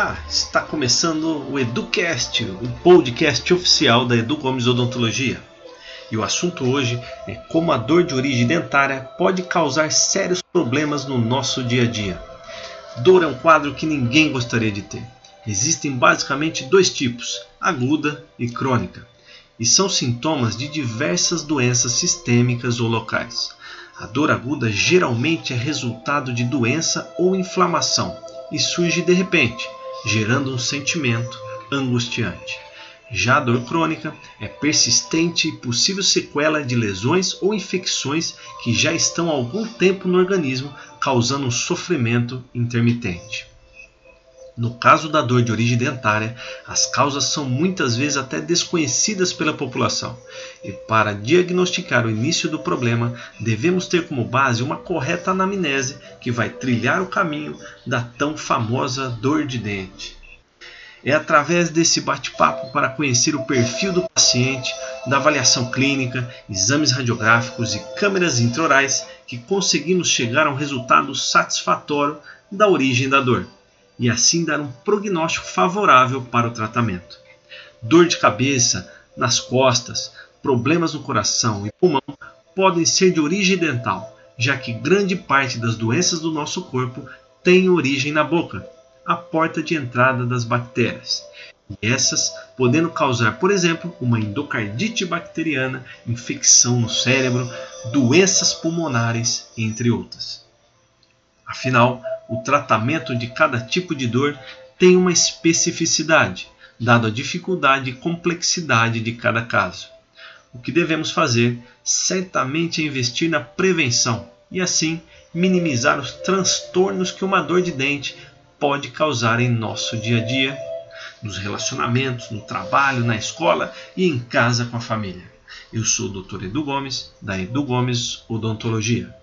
Olá, está começando o EduCast, o podcast oficial da Edu Gomes Odontologia. E o assunto hoje é como a dor de origem dentária pode causar sérios problemas no nosso dia a dia. Dor é um quadro que ninguém gostaria de ter. Existem basicamente dois tipos, aguda e crônica, e são sintomas de diversas doenças sistêmicas ou locais. A dor aguda geralmente é resultado de doença ou inflamação e surge de repente, gerando um sentimento angustiante. Já a dor crônica é persistente e possível sequela de lesões ou infecções que já estão há algum tempo no organismo, causando um sofrimento intermitente. No caso da dor de origem dentária, as causas são muitas vezes até desconhecidas pela população, e para diagnosticar o início do problema, devemos ter como base uma correta anamnese que vai trilhar o caminho da tão famosa dor de dente. É através desse bate-papo para conhecer o perfil do paciente, da avaliação clínica, exames radiográficos e câmeras intraorais que conseguimos chegar a um resultado satisfatório da origem da dor e assim dar um prognóstico favorável para o tratamento. Dor de cabeça, nas costas, problemas no coração e pulmão podem ser de origem dental, já que grande parte das doenças do nosso corpo tem origem na boca, a porta de entrada das bactérias. E essas podendo causar, por exemplo, uma endocardite bacteriana, infecção no cérebro, doenças pulmonares, entre outras. Afinal, o tratamento de cada tipo de dor tem uma especificidade, dado a dificuldade e complexidade de cada caso. O que devemos fazer certamente é investir na prevenção e assim minimizar os transtornos que uma dor de dente pode causar em nosso dia a dia, nos relacionamentos, no trabalho, na escola e em casa com a família. Eu sou o Dr. Edu Gomes, da Edu Gomes Odontologia.